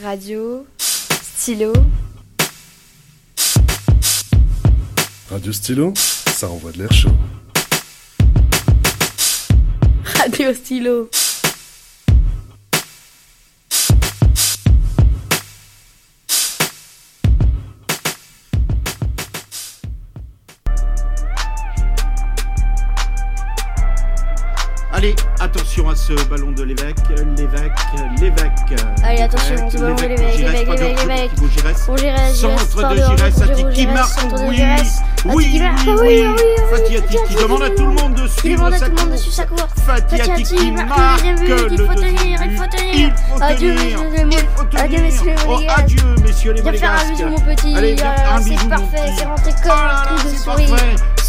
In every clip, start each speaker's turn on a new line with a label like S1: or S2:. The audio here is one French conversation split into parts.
S1: Radio. Stylo.
S2: Radio Stylo, ça envoie de l'air chaud.
S1: Radio Stylo.
S3: À ce ballon de l'évêque, l'évêque, l'évêque.
S1: Allez, attention, ce ballon de l'évêque, l'évêque, l'évêque, l'évêque.
S3: Thibaut Giresse.
S1: Pour Giresse,
S3: Centre de Giresse, Ati qui marque, oui, oui, oui, oui. Fatih Ati qui demande à tout le monde de suivre sa course.
S1: suivre sa course.
S3: Fatih
S1: Fatih
S3: Ati
S1: Ati
S3: qui
S1: marque le il faut tenir, il faut tenir. Adieu, messieurs les
S3: faut
S1: Adieu, messieurs les
S3: Oh,
S1: Monégasques. Viens faire un bisou, mon
S3: Monégasques.
S1: petit.
S3: Bisou,
S1: C'est parfait, c'est rentré
S3: Oh
S1: comme
S3: là
S1: un coup de souris.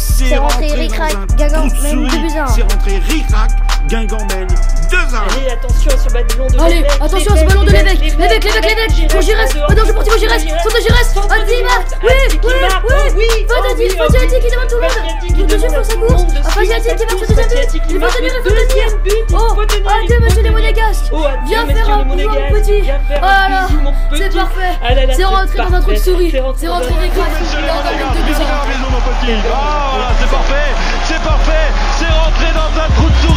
S1: C'est rentré ric-rac,
S3: un
S1: Guingamp
S3: trou de
S1: mène
S3: souris.
S1: 2 buts à un.
S3: C'est rentré ric-rac, Guingamp mène 2 1.
S4: Allez, attention à ce ballon de
S1: Allez,
S4: l'évêque,
S1: attention à ce ballon de l'évêque, l'évêque, l'évêque, l'évêque, pour Giresse, oh non, je pour Ati marque, oui, oui, oui, Fatih Ati qui demande tout le monde, il faut suivre sa course, Ah, Fatih Ati qui marque ce deuxième but, il faut tenir, il faut tenir, oh, adieu monsieur les Monégasques, viens faire un bisou mon petit, voilà, c'est parfait, c'est rentré dans un trou de souris, c'est rentré dans un but de.
S5: Ah voilà, c'est parfait, c'est parfait, c'est rentré dans un trou de souris,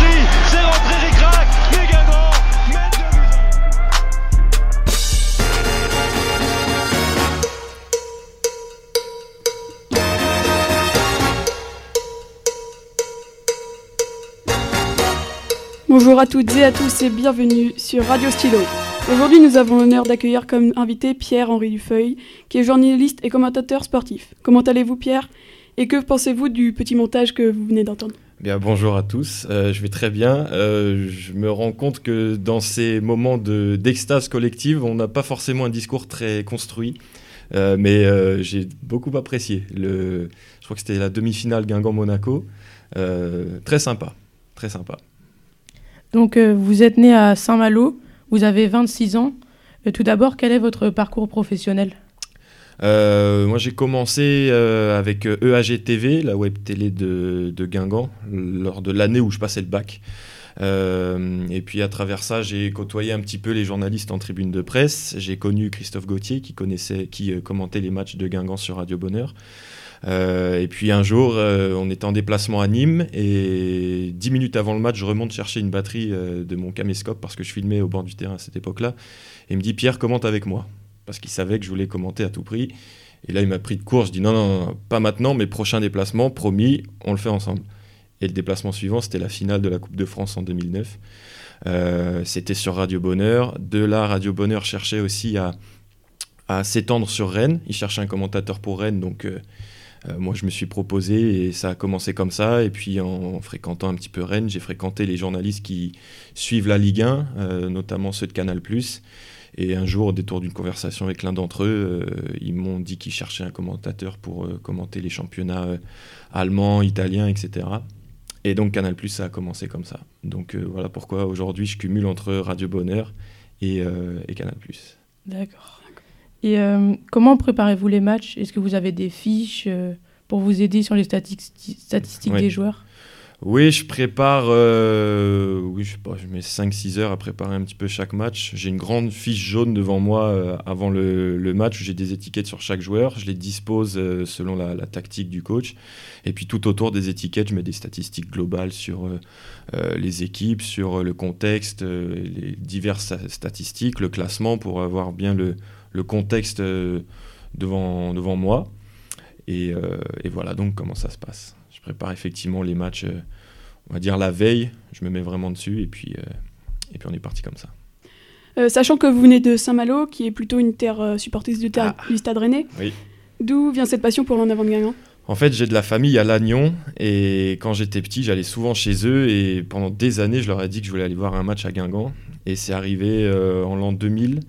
S6: Bonjour à toutes et à tous et bienvenue sur Radio Stylo. Aujourd'hui, nous avons l'honneur d'accueillir comme invité Pierre-Henri Dufeuille, qui est journaliste et commentateur sportif. Comment allez-vous, Pierre? Et que pensez-vous du petit montage que vous venez d'entendre?
S7: Bien, bonjour à tous, Euh, je vais très bien. Euh, je me rends compte que dans ces moments de- d'extase collective, on n'a pas forcément un discours très construit, Euh, mais j'ai beaucoup apprécié. Le, je crois que c'était la demi-finale Guingamp-Monaco. Très sympa, très sympa.
S8: Donc, euh, vous êtes né à Saint-Malo, vous avez 26 ans. Euh, tout d'abord, quel est votre parcours professionnel?
S7: Euh, moi, j'ai commencé avec EAG TV, la web télé de Guingamp, lors de l'année où je passais le bac. Euh, et puis à travers ça, j'ai côtoyé un petit peu les journalistes en tribune de presse. J'ai connu Christophe Gauthier qui connaissait, qui euh, commentait les matchs de Guingamp sur Radio Bonheur. Euh, et puis un jour, on était en déplacement à Nîmes et dix minutes avant le match, je remonte chercher une batterie de mon caméscope parce que je filmais au bord du terrain à cette époque-là. Et il me dit Pierre, commente avec moi parce qu'il savait que je voulais commenter à tout prix. Et là, il m'a pris de court. Je dis non, non, non, pas maintenant, mais prochain déplacement, promis, on le fait ensemble. Et le déplacement suivant, c'était la finale de la Coupe de France en 2009. Euh, c'était sur Radio Bonheur. De là, Radio Bonheur cherchait aussi à, s'étendre sur Rennes. Il cherchait un commentateur pour Rennes, donc euh, euh, moi je me suis proposé et ça a commencé comme ça. Et puis en, fréquentant un petit peu Rennes, j'ai fréquenté les journalistes qui suivent la Ligue 1, euh, notamment ceux de Canal+. Et un jour, au détour d'une conversation avec l'un d'entre eux, ils m'ont dit qu'ils cherchaient un commentateur pour commenter les championnats allemands, italiens, etc. Et donc Canal+, ça a commencé comme ça. Donc euh, voilà pourquoi aujourd'hui je cumule entre Radio Bonheur et, euh, et Canal+.
S8: D'accord. Et euh, comment préparez-vous les matchs? Est-ce que vous avez des fiches pour vous aider sur les statisti- statistiques
S7: Ouais.
S8: des joueurs?
S7: Oui, je prépare, euh, oui, je sais pas, je mets 5-6 heures à préparer un petit peu chaque match. J'ai une grande fiche jaune devant moi euh, avant le, le match où j'ai des étiquettes sur chaque joueur. Je les dispose euh, selon la, la tactique du coach. Et puis tout autour des étiquettes, je mets des statistiques globales sur euh, euh, les équipes, sur euh, le contexte, les diverses sta- statistiques, le classement pour avoir bien le, le contexte devant, devant moi. Et, et voilà donc comment ça se passe. Je prépare effectivement les matchs, euh, on va dire la veille, je me mets vraiment dessus et puis, euh, et puis on est parti comme ça.
S6: Euh, Sachant que vous venez de Saint-Malo, qui est plutôt une terre euh, supportrice du, terre- du Stade Rennais,
S7: Oui.
S6: d'où vient cette passion pour l'en avant de Guingamp?
S7: En fait, j'ai de la famille à Lannion et quand j'étais petit, j'allais souvent chez eux et pendant des années, je leur ai dit que je voulais aller voir un match à Guingamp. Et c'est arrivé euh, en l'an 2000.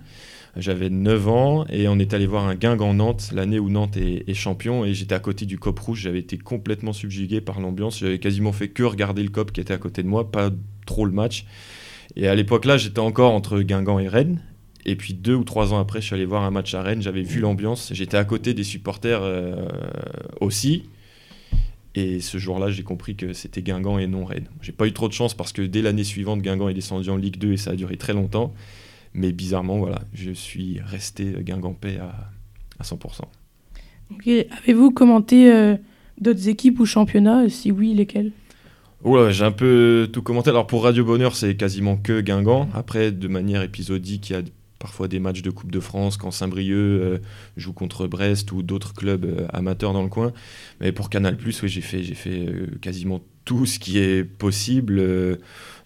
S7: J'avais 9 ans et on est allé voir un Guingamp-Nantes, l'année où Nantes est, est champion. Et j'étais à côté du COP rouge. J'avais été complètement subjugué par l'ambiance. J'avais quasiment fait que regarder le COP qui était à côté de moi, pas trop le match. Et à l'époque-là, j'étais encore entre Guingamp et Rennes. Et puis deux ou trois ans après, je suis allé voir un match à Rennes. J'avais vu l'ambiance. J'étais à côté des supporters euh, aussi. Et ce jour-là, j'ai compris que c'était Guingamp et non Rennes. J'ai pas eu trop de chance parce que dès l'année suivante, Guingamp est descendu en Ligue 2 et ça a duré très longtemps. Mais bizarrement, voilà, je suis resté guingampais à, à 100%.
S8: Ok. Avez-vous commenté euh, d'autres équipes ou championnats? Si oui, lesquels?
S7: Oula, j'ai un peu tout commenté. Alors pour Radio Bonheur, c'est quasiment que Guingamp. Après, de manière épisodique, il y a parfois des matchs de Coupe de France quand Saint-Brieuc euh, joue contre Brest ou d'autres clubs euh, amateurs dans le coin. Mais pour Canal+, oui, j'ai fait, euh, quasiment tout ce qui est possible.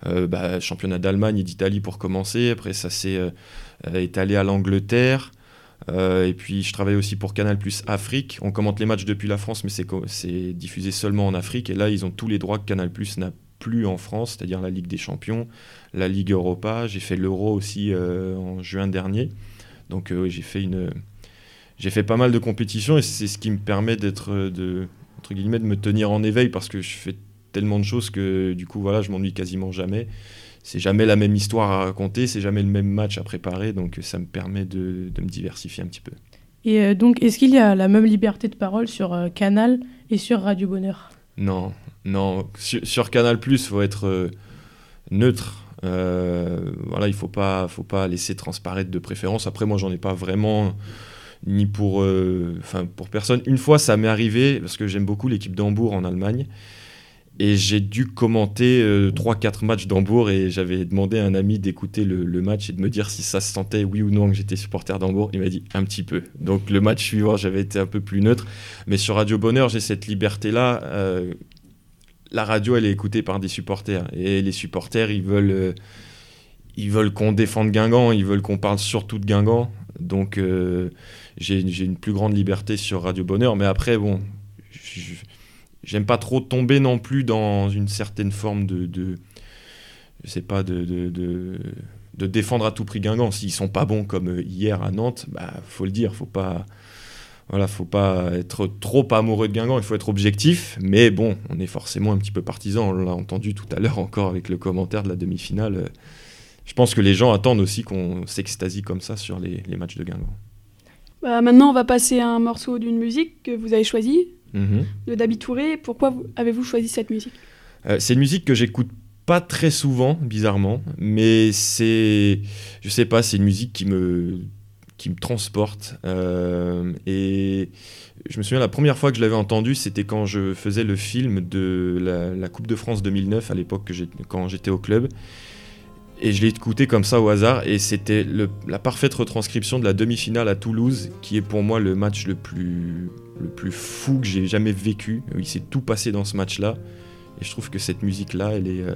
S7: Bah, championnat d'Allemagne et d'Italie pour commencer. Après, ça s'est étalé à l'Angleterre. Et puis, je travaille aussi pour Canal Afrique. On commente les matchs depuis la France, mais c'est diffusé seulement en Afrique. Et là, ils ont tous les droits que Canal n'a plus en France, c'est-à-dire la Ligue des Champions, la Ligue Europa. J'ai fait l'Euro aussi euh, en juin dernier. Donc, euh, oui, j'ai fait une. J'ai fait pas mal de compétitions et c'est ce qui me permet d'être, euh, de, entre guillemets, de me tenir en éveil parce que je fais tellement de choses que du coup, voilà, je m'ennuie quasiment jamais. C'est jamais la même histoire à raconter, c'est jamais le même match à préparer, donc ça me permet de, de me diversifier un petit peu.
S8: Et donc, est-ce qu'il y a la même liberté de parole sur Canal et sur Radio Bonheur?
S7: Non, non. Sur, Canal+, il faut être euh, neutre. Euh, voilà, il faut pas, faut pas laisser transparaître de préférence. Après, moi, j'en ai pas vraiment, ni pour, euh, enfin, pour personne. Une fois, ça m'est arrivé parce que j'aime beaucoup l'équipe d'Hambourg en Allemagne. Et j'ai dû commenter 3-4 matchs d'Hambourg et j'avais demandé à un ami d'écouter le, match et de me dire si ça se sentait oui ou non que j'étais supporter d'Hambourg. Il m'a dit un petit peu. Donc le match suivant, j'avais été un peu plus neutre. Mais sur Radio Bonheur, j'ai cette liberté-là. Euh, la radio, elle est écoutée par des supporters. Et les supporters, ils veulent, euh, ils veulent qu'on défende Guingamp, ils veulent qu'on parle surtout de Guingamp. Donc euh, j'ai une plus grande liberté sur Radio Bonheur. Mais après, bon, j'aime pas trop tomber non plus dans une certaine forme de. de je sais pas, de. de, de de défendre à tout prix Guingamp. S'ils sont pas bons comme euh, hier à Nantes, bah faut le dire, faut pas, voilà, faut pas être trop amoureux de Guingamp, il faut être objectif, mais bon, on est forcément un petit peu partisan, on l'a entendu tout à l'heure encore avec le commentaire de la demi-finale. Je pense que les gens attendent aussi qu'on s'extasie comme ça sur les, les matchs de Guingamp.
S6: Bah, maintenant, on va passer à un morceau d'une musique que vous avez choisi,
S7: Mhm.
S6: de Dabi Touré. Pourquoi vous- avez-vous choisi cette musique?
S7: Euh, c'est une musique que j'écoute pas très souvent, bizarrement, mais c'est, je sais pas, c'est une musique qui me, qui me transporte. Euh, et je me souviens la première fois que je l'avais entendue, c'était quand je faisais le film de la, Coupe de France 2009 à l'époque quand j'étais au club. Et je l'ai écouté comme ça au hasard, et c'était la parfaite retranscription de la demi-finale à Toulouse, qui est pour moi le match le plus, le plus fou que j'ai jamais vécu. Il s'est tout passé dans ce match-là. Et je trouve que cette musique-là, elle est, euh,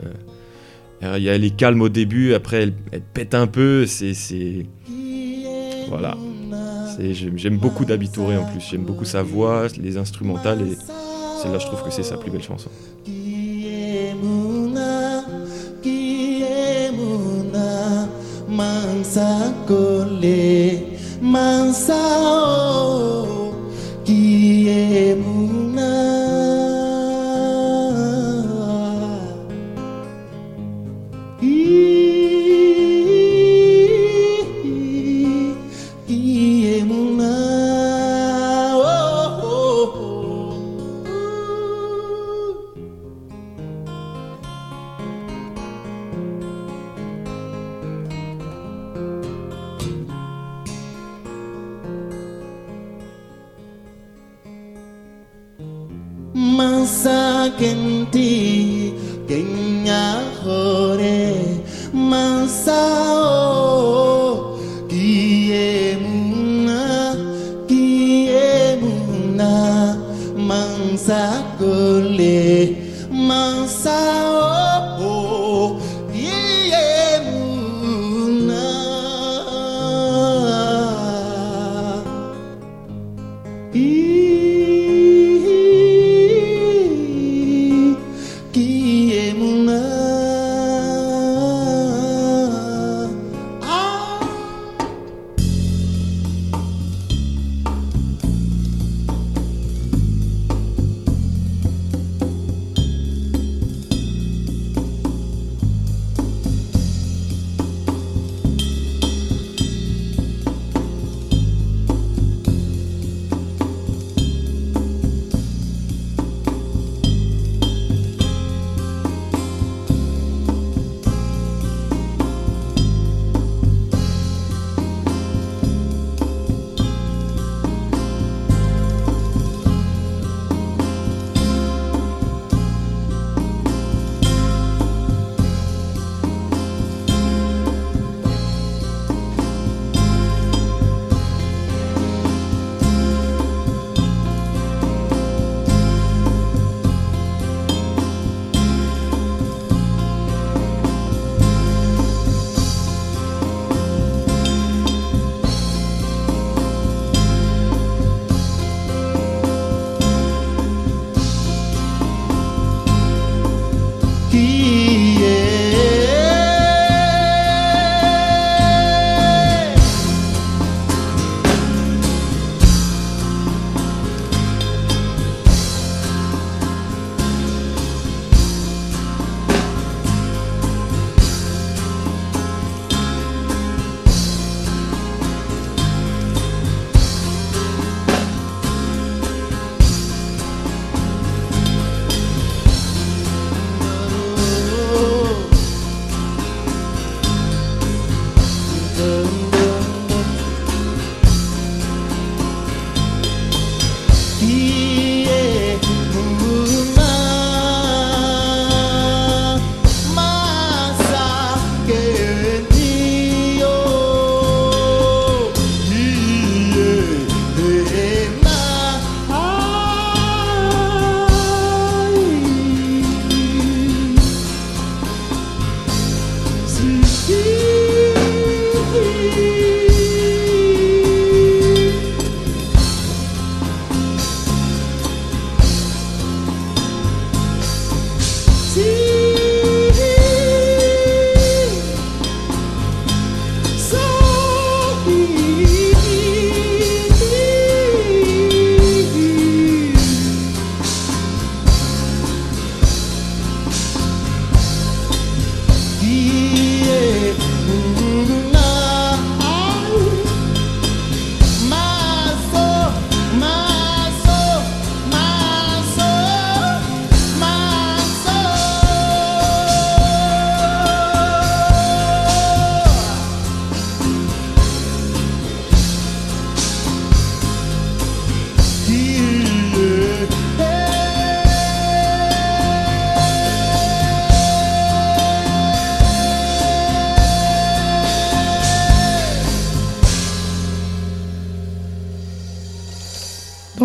S7: elle, est calme au début, après elle, elle pète un peu. C'est- voilà. J'aime, beaucoup Dabi Touré en plus. J'aime beaucoup sa voix, les instrumentales, et celle-là, je trouve que c'est sa plus belle chanson.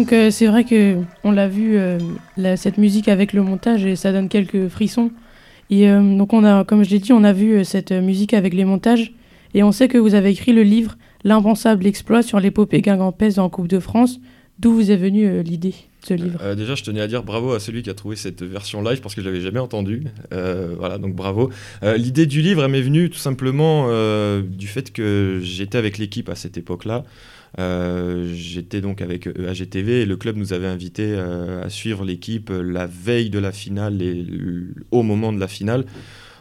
S8: Donc euh, c'est vrai que on l'a vu euh, cette musique avec le montage et ça donne quelques frissons. Et euh, donc on a, comme je l'ai dit, on a vu cette musique avec les montages et on sait que vous avez écrit le livre L'impensable exploit sur l'épopée guingampèse en Coupe de France. D'où vous est venue l'idée de ce livre?
S7: Déjà, je tenais à dire bravo à celui qui a trouvé cette version live parce que je l'avais jamais entendue. Voilà, donc bravo. L'idée du livre, elle m'est venue tout simplement du fait que j'étais avec l'équipe à cette époque-là. Euh, j'étais donc avec EAGTV et le club nous avait invités euh, à suivre l'équipe la veille de la finale et au moment de la finale.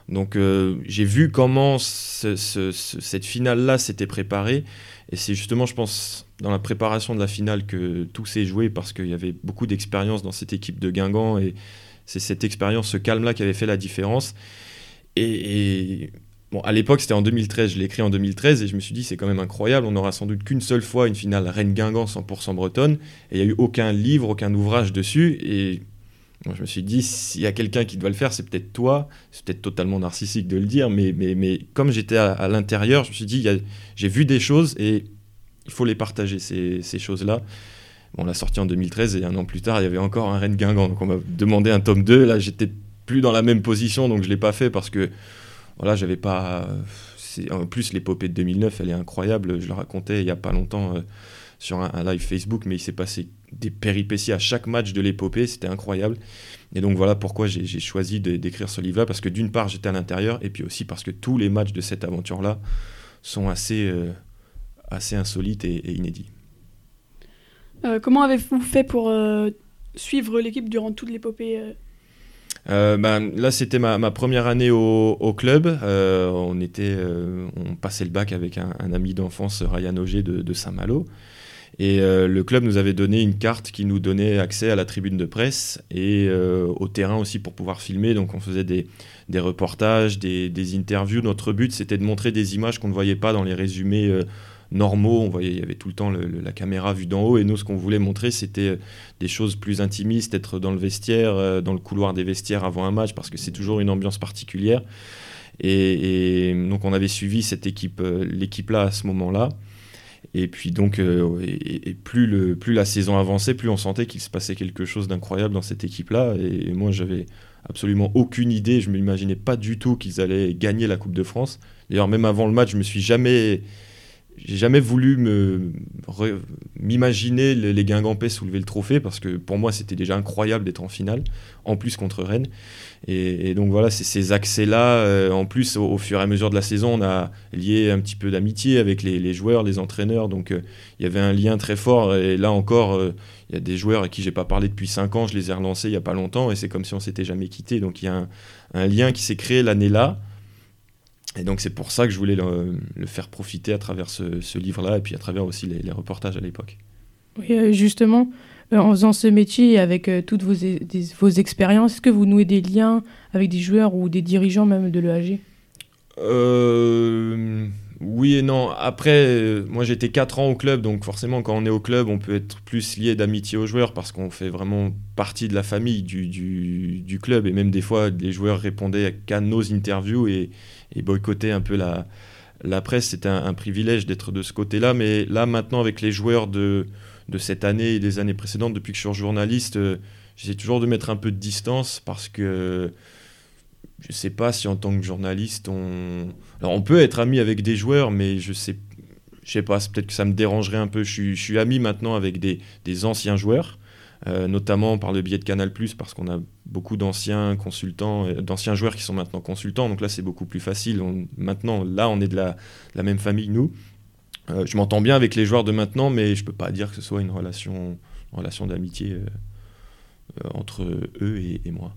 S7: Donc euh, j'ai vu comment ce- ce- ce- cette finale-là s'était préparée et c'est justement, je pense, dans la préparation de la finale que tout s'est joué parce qu'il y avait beaucoup d'expérience dans cette équipe de Guingamp et c'est cette expérience, ce calme-là qui avait fait la différence. Et, bon, à l'époque, c'était en 2013, je l'ai écrit en 2013 et je me suis dit, c'est quand même incroyable, on n'aura sans doute qu'une seule fois une finale Rennes-Guingamp 100% bretonne et il n'y a eu aucun livre, aucun ouvrage dessus. Et je me suis dit, s'il y a quelqu'un qui doit le faire, c'est peut-être toi. C'est peut-être totalement narcissique de le dire, mais, mais, mais comme j'étais à, l'intérieur, je me suis dit, j'ai vu des choses et il faut les partager, ces, ces choses-là. Bon, on l'a sorti en 2013 et un an plus tard, il y avait encore un Rennes Guingamp. Donc on m'a demandé un tome 2. Là, j'étais plus dans la même position, donc je ne l'ai pas fait parce que voilà, j'avais pas. En plus, l'épopée de 2009, elle est incroyable. Je le racontais il n'y a pas longtemps euh, sur un, live Facebook, mais il s'est passé des péripéties à chaque match de l'épopée. C'était incroyable. Et donc voilà pourquoi j'ai choisi d'écrire ce livre-là, parce que d'une part, j'étais à l'intérieur, et puis aussi parce que tous les matchs de cette aventure-là sont assez, euh, insolites et, inédits.
S6: Euh, comment avez-vous fait pour suivre l'équipe durant toute l'épopée euh
S7: ben, là, c'était ma, première année au, club. Euh, on, était, euh, passait le bac avec un, ami d'enfance, Ryan Auger de, Saint-Malo. Et le club nous avait donné une carte qui nous donnait accès à la tribune de presse et au terrain aussi pour pouvoir filmer. Donc on faisait des, reportages, des, des interviews. Notre but, c'était de montrer des images qu'on ne voyait pas dans les résumés normaux. On voyait, il y avait tout le temps la caméra vue d'en haut. Et nous, ce qu'on voulait montrer, c'était des choses plus intimistes, être dans le vestiaire, euh, dans le couloir des vestiaires avant un match, parce que c'est toujours une ambiance particulière. Et, donc on avait suivi cette équipe, euh, l'équipe-là à ce moment-là. Et puis donc, euh, et, plus, le, plus la saison avançait, plus on sentait qu'il se passait quelque chose d'incroyable dans cette équipe-là. Et moi, j'avais absolument aucune idée. Je ne m'imaginais pas du tout qu'ils allaient gagner la Coupe de France. D'ailleurs, même avant le match, je me suis jamais, j'ai jamais voulu m'imaginer les, les Guingampais soulever le trophée parce que pour moi, c'était déjà incroyable d'être en finale, en plus contre Rennes. Et, donc voilà, c'est ces accès-là. euh, en plus, au, fur et à mesure de la saison, on a lié un petit peu d'amitié avec les, joueurs, les entraîneurs. Donc euh, il y avait un lien très fort. Et là encore, euh, il y a des joueurs à qui j'ai pas parlé depuis 5 ans. Je les ai relancés il y a pas longtemps et c'est comme si on s'était jamais quitté. Donc il y a un, un lien qui s'est créé l'année-là. Et donc c'est pour ça que je voulais le, le faire profiter à travers ce, ce livre-là et puis à travers aussi les, les reportages à l'époque.
S8: Oui, euh, justement, euh, en faisant ce métier et avec euh, toutes vos, e- des- vos expériences, est-ce que vous nouez des liens avec des joueurs ou des dirigeants même de l'EAG
S7: Euh, oui et non. Après, euh, moi j'étais 4 ans au club, donc forcément quand on est au club, on peut être plus lié d'amitié aux joueurs parce qu'on fait vraiment partie de la famille du, club. Et même des fois, les joueurs répondaient qu'à nos interviews et, boycottaient un peu la, presse. C'était un, privilège d'être de ce côté-là. Mais là maintenant, avec les joueurs de, cette année et des années précédentes, depuis que je suis journaliste, euh, j'essaie toujours de mettre un peu de distance parce que je sais pas si en tant que journaliste, on. Alors, on peut être ami avec des joueurs, mais je sais, je sais pas, peut-être que ça me dérangerait un peu. Je suis, je suis ami maintenant avec des, des anciens joueurs, euh, notamment par le biais de Canal, parce qu'on a beaucoup d'anciens consultants, euh, d'anciens joueurs qui sont maintenant consultants. Donc là, c'est beaucoup plus facile. On- maintenant, là, on est de la, la même famille, nous. Euh, je m'entends bien avec les joueurs de maintenant, mais je peux pas dire que ce soit une relation, relation d'amitié entre eux et- moi.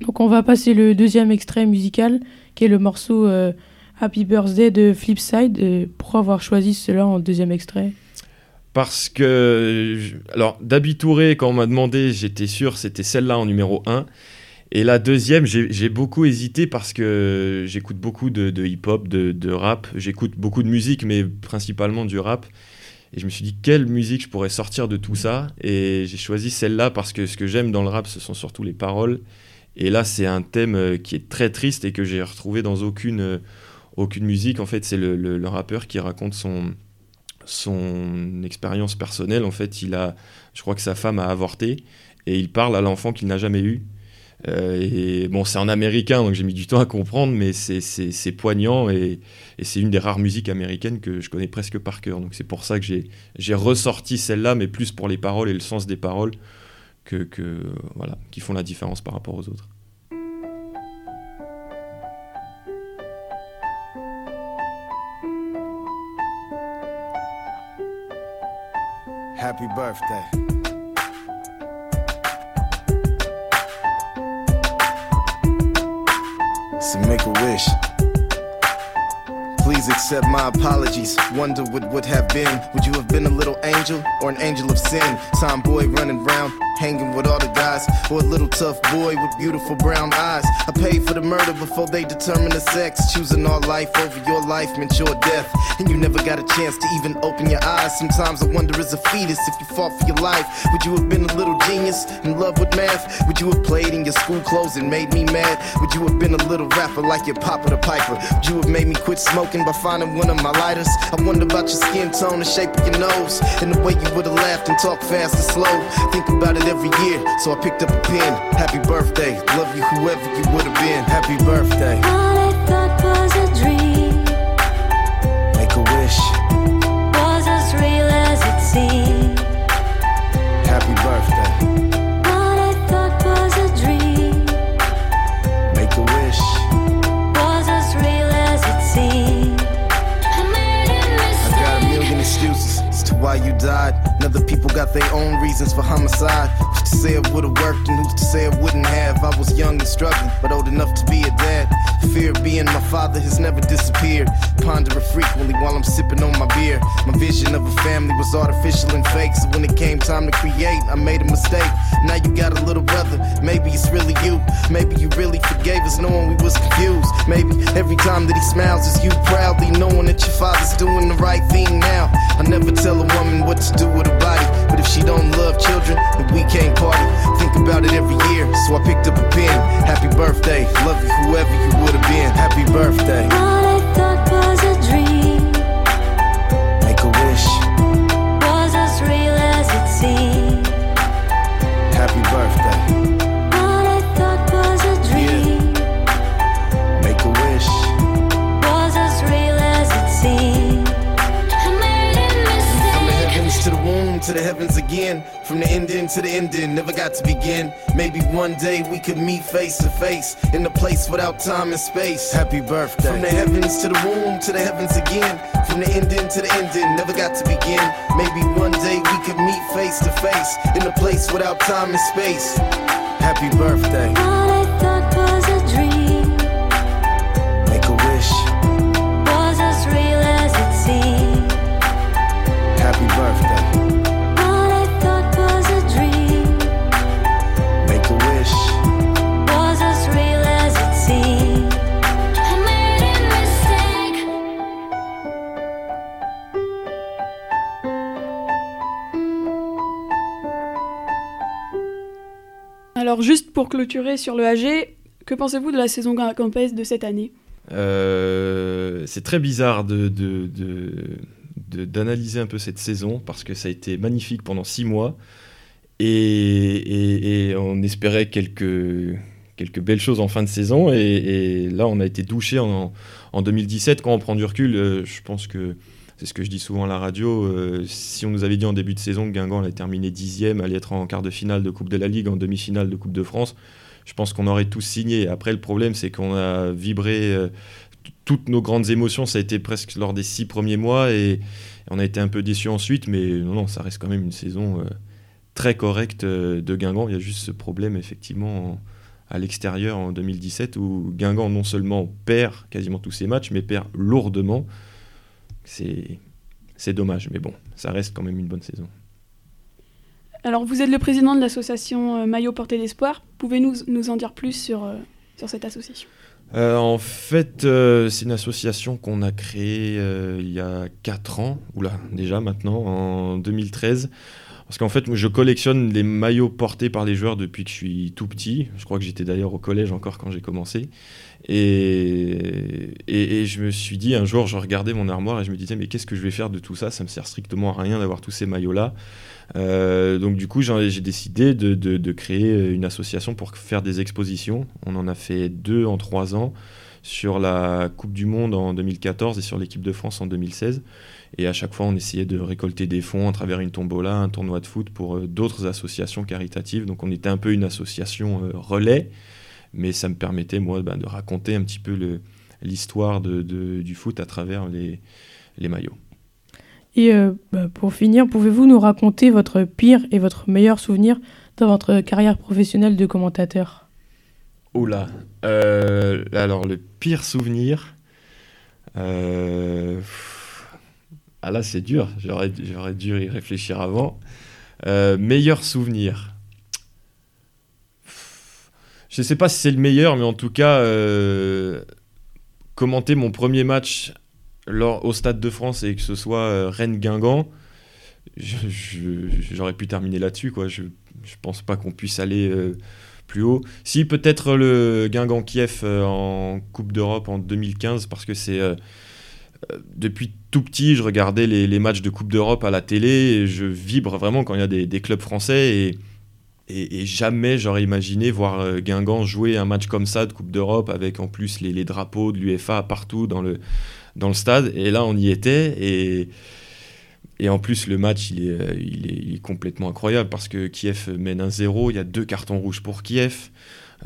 S8: Donc on va passer le deuxième extrait musical, qui est le morceau Happy Birthday de Flipside. Euh, pourquoi avoir choisi cela en deuxième extrait?
S7: Parce que, alors, d'Abitouré, quand on m'a demandé, j'étais sûr c'était celle-là en numéro 1. Et la deuxième, j'ai beaucoup hésité parce que j'écoute beaucoup de, hip-hop, de, de rap. J'écoute beaucoup de musique, mais principalement du rap. Et je me suis dit, quelle musique je pourrais sortir de tout ça? Et j'ai choisi celle-là parce que ce que j'aime dans le rap, ce sont surtout les paroles. Et là, c'est un thème euh, qui est très triste et que j'ai retrouvé dans aucune, euh, aucune musique. En fait, c'est le, rappeur qui raconte son, expérience personnelle. En fait, il a, je crois que sa femme a avorté et il parle à l'enfant qu'il n'a jamais eu. Euh, et bon, c'est en américain, donc j'ai mis du temps à comprendre, mais c'est poignant et, c'est une des rares musiques américaines que je connais presque par cœur. Donc c'est pour ça que j'ai ressorti celle-là, mais plus pour les paroles et le sens des paroles que, voilà, qui font la différence par rapport aux autres.
S9: Happy birthday. So make a wish. Please accept my apologies. Wonder what would have been. Would you have been a little angel or an angel of sin? Tomboy running round hanging with all the guys, or a little tough boy with beautiful brown eyes. I paid for the murder before they determined the sex. Choosing our life over your life meant your death, and you never got a chance to even open your eyes. Sometimes I wonder, as a fetus, if you fought for your life, would you have been a little genius in love with math? Would you have played in your school clothes and made me mad? Would you have been a little rapper like your Papa the Piper? Would you have made me quit smoking by finding one of my lighters? I wonder about your skin tone, the shape of your nose, and the way you would have laughed and talked fast and slow. Think about it every year, so I picked up a pen. Happy birthday, love you whoever you would have been. Happy birthday.
S10: All I thought was a dream
S9: died. And other people got their own reasons for homicide. Who's to say it would've worked and who's to say it wouldn't have? I was young and struggling, but old enough to be a dad. Fear of being my father has never disappeared. Pondering frequently while I'm sipping on my beer. My vision of a family was artificial and fake, so when it came time to create, I made a mistake. Now you got a little brother, maybe it's really you. Maybe you really forgave us knowing we was confused. Maybe every time that he smiles is you proudly knowing that your father's doing the right thing now. I never tell a woman what to do with her body, but if she don't love children, then we can't party. Think about it every year, so I picked up a pen. Happy birthday, love you whoever you would have been. Happy birthday,
S10: All I thought was a dream
S9: make a wish.
S10: was as real as it seemed.
S9: Happy birthday,
S10: All I thought was a dream
S9: make a wish.
S10: was as real as it seemed. I made a
S9: From the
S10: mistake.
S9: heavens to the womb, to the heavens again. From the ending to the ending, never got to begin. Maybe one day we could meet face to face in a place without time and space. Happy birthday. From the heavens to the womb, to the heavens again. From the ending to the ending, never got to begin. Maybe one day we could meet face to face in a place without time and space. Happy birthday.
S6: Pour clôturer sur le AG, que pensez-vous de la saison campestre de cette année?
S7: Euh, c'est très bizarre de, d'analyser un peu cette saison parce que ça a été magnifique pendant six mois et, on espérait quelques, quelques belles choses en fin de saison et, et là on a été douché en, en 2017 quand on prend du recul euh, je pense que c'est ce que je dis souvent à la radio euh, si on nous avait dit en début de saison que Guingamp allait terminer dixième allait être en quart de finale de Coupe de la Ligue en demi-finale de Coupe de France je pense qu'on aurait tous signé. Après, le problème, c'est qu'on a vibré euh, toutes nos grandes émotions. Ça a été presque lors des six premiers mois et on a été un peu déçus ensuite. Mais non, non, ça reste quand même une saison euh, très correcte de Guingamp. Il y a juste ce problème, effectivement, en- à l'extérieur en 2017 où Guingamp non seulement perd quasiment tous ses matchs, mais perd lourdement. C'est c'est dommage, mais bon, ça reste quand même une bonne saison.
S6: Alors, vous êtes le président de l'association euh, Maillot Portée d'Espoir. Pouvez-nous nous en dire plus sur, euh, sur cette association?
S7: Euh, en fait, euh, c'est une association qu'on a créée euh, il y a 4 ans, oula, déjà maintenant, en 2013. Parce qu'en fait, je collectionne les maillots portés par les joueurs depuis que je suis tout petit. Je crois que j'étais d'ailleurs au collège encore quand j'ai commencé. Et, je me suis dit, un jour, je regardais mon armoire et je me disais, mais qu'est-ce que je vais faire de tout ça? Ça me sert strictement à rien d'avoir tous ces maillots-là. Euh, donc du coup, j'ai décidé de créer une association pour faire des expositions. On en a fait deux en trois ans sur la Coupe du Monde en 2014 et sur l'équipe de France en 2016. Et à chaque fois, on essayait de récolter des fonds à travers une tombola, un tournoi de foot pour euh, d'autres associations caritatives. Donc on était un peu une association euh, relais, mais ça me permettait, moi, ben, de raconter un petit peu l'histoire du foot à travers les, les maillots.
S8: Et euh, bah, pour finir, pouvez-vous nous raconter votre pire et votre meilleur souvenir dans votre carrière professionnelle de commentateur?
S7: Oula. Euh, alors, le pire souvenir. euh, Ah là, c'est dur. J'aurais, dû y réfléchir avant. Euh, meilleur souvenir. Je sais pas si c'est le meilleur, mais en tout cas, commenter mon premier match au Stade de France et que ce soit Rennes-Guingamp, j'aurais pu terminer là-dessus. Je, je pense pas qu'on puisse aller plus haut. Si, peut-être le Guingamp-Kiev euh, en Coupe d'Europe en 2015, parce que c'est. euh, euh, depuis tout petit, je regardais les, matchs de Coupe d'Europe à la télé et je vibre vraiment quand il y a des, clubs français et, et, jamais j'aurais imaginé voir Guingamp jouer un match comme ça de Coupe d'Europe avec en plus les, les drapeaux de l'UEFA partout dans le, dans le stade. Et là, on y était et. Et en plus, le match, il est, euh, il est, il est complètement incroyable parce que Kiev mène 1-0, il y a deux cartons rouges pour Kiev.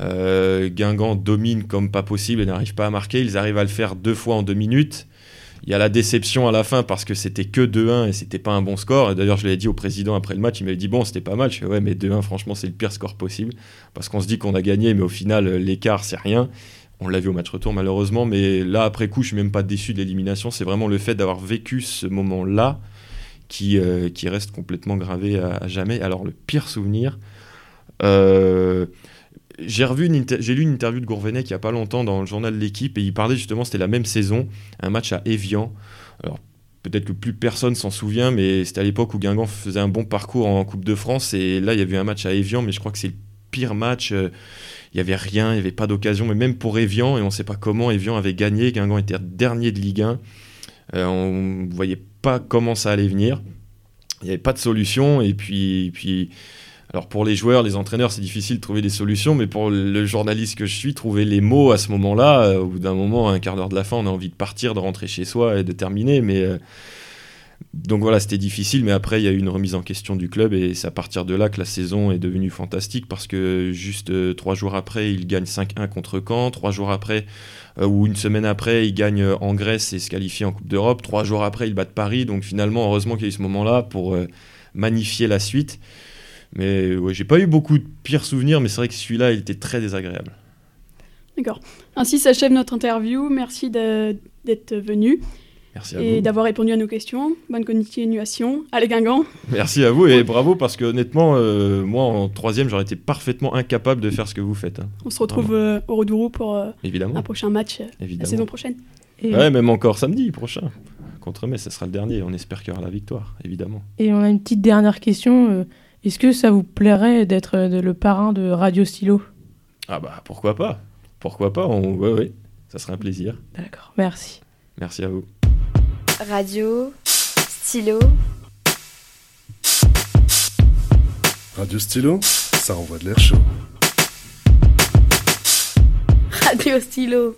S7: Euh, Guingamp domine comme pas possible et n'arrive pas à marquer. Ils arrivent à le faire deux fois en deux minutes. Il y a la déception à la fin parce que c'était que 2-1 et c'était pas un bon score. D'ailleurs, je l'ai dit au président après le match, il m'avait dit Bon, c'était pas mal. Je fais Ouais, mais 2-1, franchement, c'est le pire score possible. Parce qu'on se dit qu'on a gagné, mais au final, l'écart, c'est rien. On l'a vu au match retour, malheureusement. Mais là, après coup, je suis même pas déçu de l'élimination. C'est vraiment le fait d'avoir vécu ce moment-là qui, euh, qui reste complètement gravé à, jamais. Alors, le pire souvenir. euh, j'ai lu une interview de Gourvenec il y a pas longtemps dans le journal de l'équipe et il parlait justement c'était la même saison un match à Evian alors peut-être que plus personne s'en souvient mais c'était à l'époque où Guingamp faisait un bon parcours en Coupe de France et là il y avait un match à Evian mais je crois que c'est le pire match euh, il y avait rien il y avait pas d'occasion mais même pour Evian et on sait pas comment Evian avait gagné Guingamp était dernier de Ligue 1 Euh, on voyait pas comment ça allait venir il n'y avait pas de solution et puis, puis alors pour les joueurs, les entraîneurs, c'est difficile de trouver des solutions, mais pour le journaliste que je suis, trouver les mots à ce moment-là, euh, au bout d'un moment, un quart d'heure de la fin, on a envie de partir, de rentrer chez soi et de terminer. Mais euh, donc voilà, c'était difficile, mais après il y a eu une remise en question du club et c'est à partir de là que la saison est devenue fantastique parce que juste euh, trois jours après, ils gagnent 5-1 contre Caen, trois jours après euh, ou une semaine après, ils gagnent euh, en Grèce et se qualifient en Coupe d'Europe, trois jours après, ils battent Paris. Donc finalement, heureusement qu'il y a eu ce moment-là pour magnifier la suite. Mais ouais, j'ai pas eu beaucoup de pires souvenirs, mais c'est vrai que celui-là, il était très désagréable.
S6: D'accord. Ainsi s'achève notre interview. Merci d'être venu
S7: Merci à
S6: et
S7: vous.
S6: d'avoir répondu à nos questions. Bonne continuation. Allez Guingamp.
S7: Merci à vous et bravo parce que honnêtement, euh, moi en troisième, j'aurais été parfaitement incapable de faire ce que vous faites. hein.
S6: On se retrouve euh, au Rodourou pour euh,
S7: Évidemment.
S6: un prochain match la saison prochaine.
S8: Et,
S7: Ouais, même encore samedi prochain. Contre Metz, ce sera le dernier. On espère qu'il y aura la victoire, évidemment.
S8: et on a une petite dernière question. Est-ce que ça vous plairait d'être le parrain de Radio Stylo
S7: Ah bah pourquoi pas? Pourquoi pas? On... Ouais, ouais, ça serait un plaisir.
S8: D'accord, merci.
S7: Merci à vous.
S11: Radio, stylo,
S2: Radio Stylo, ça envoie de l'air chaud.
S11: radio, stylo.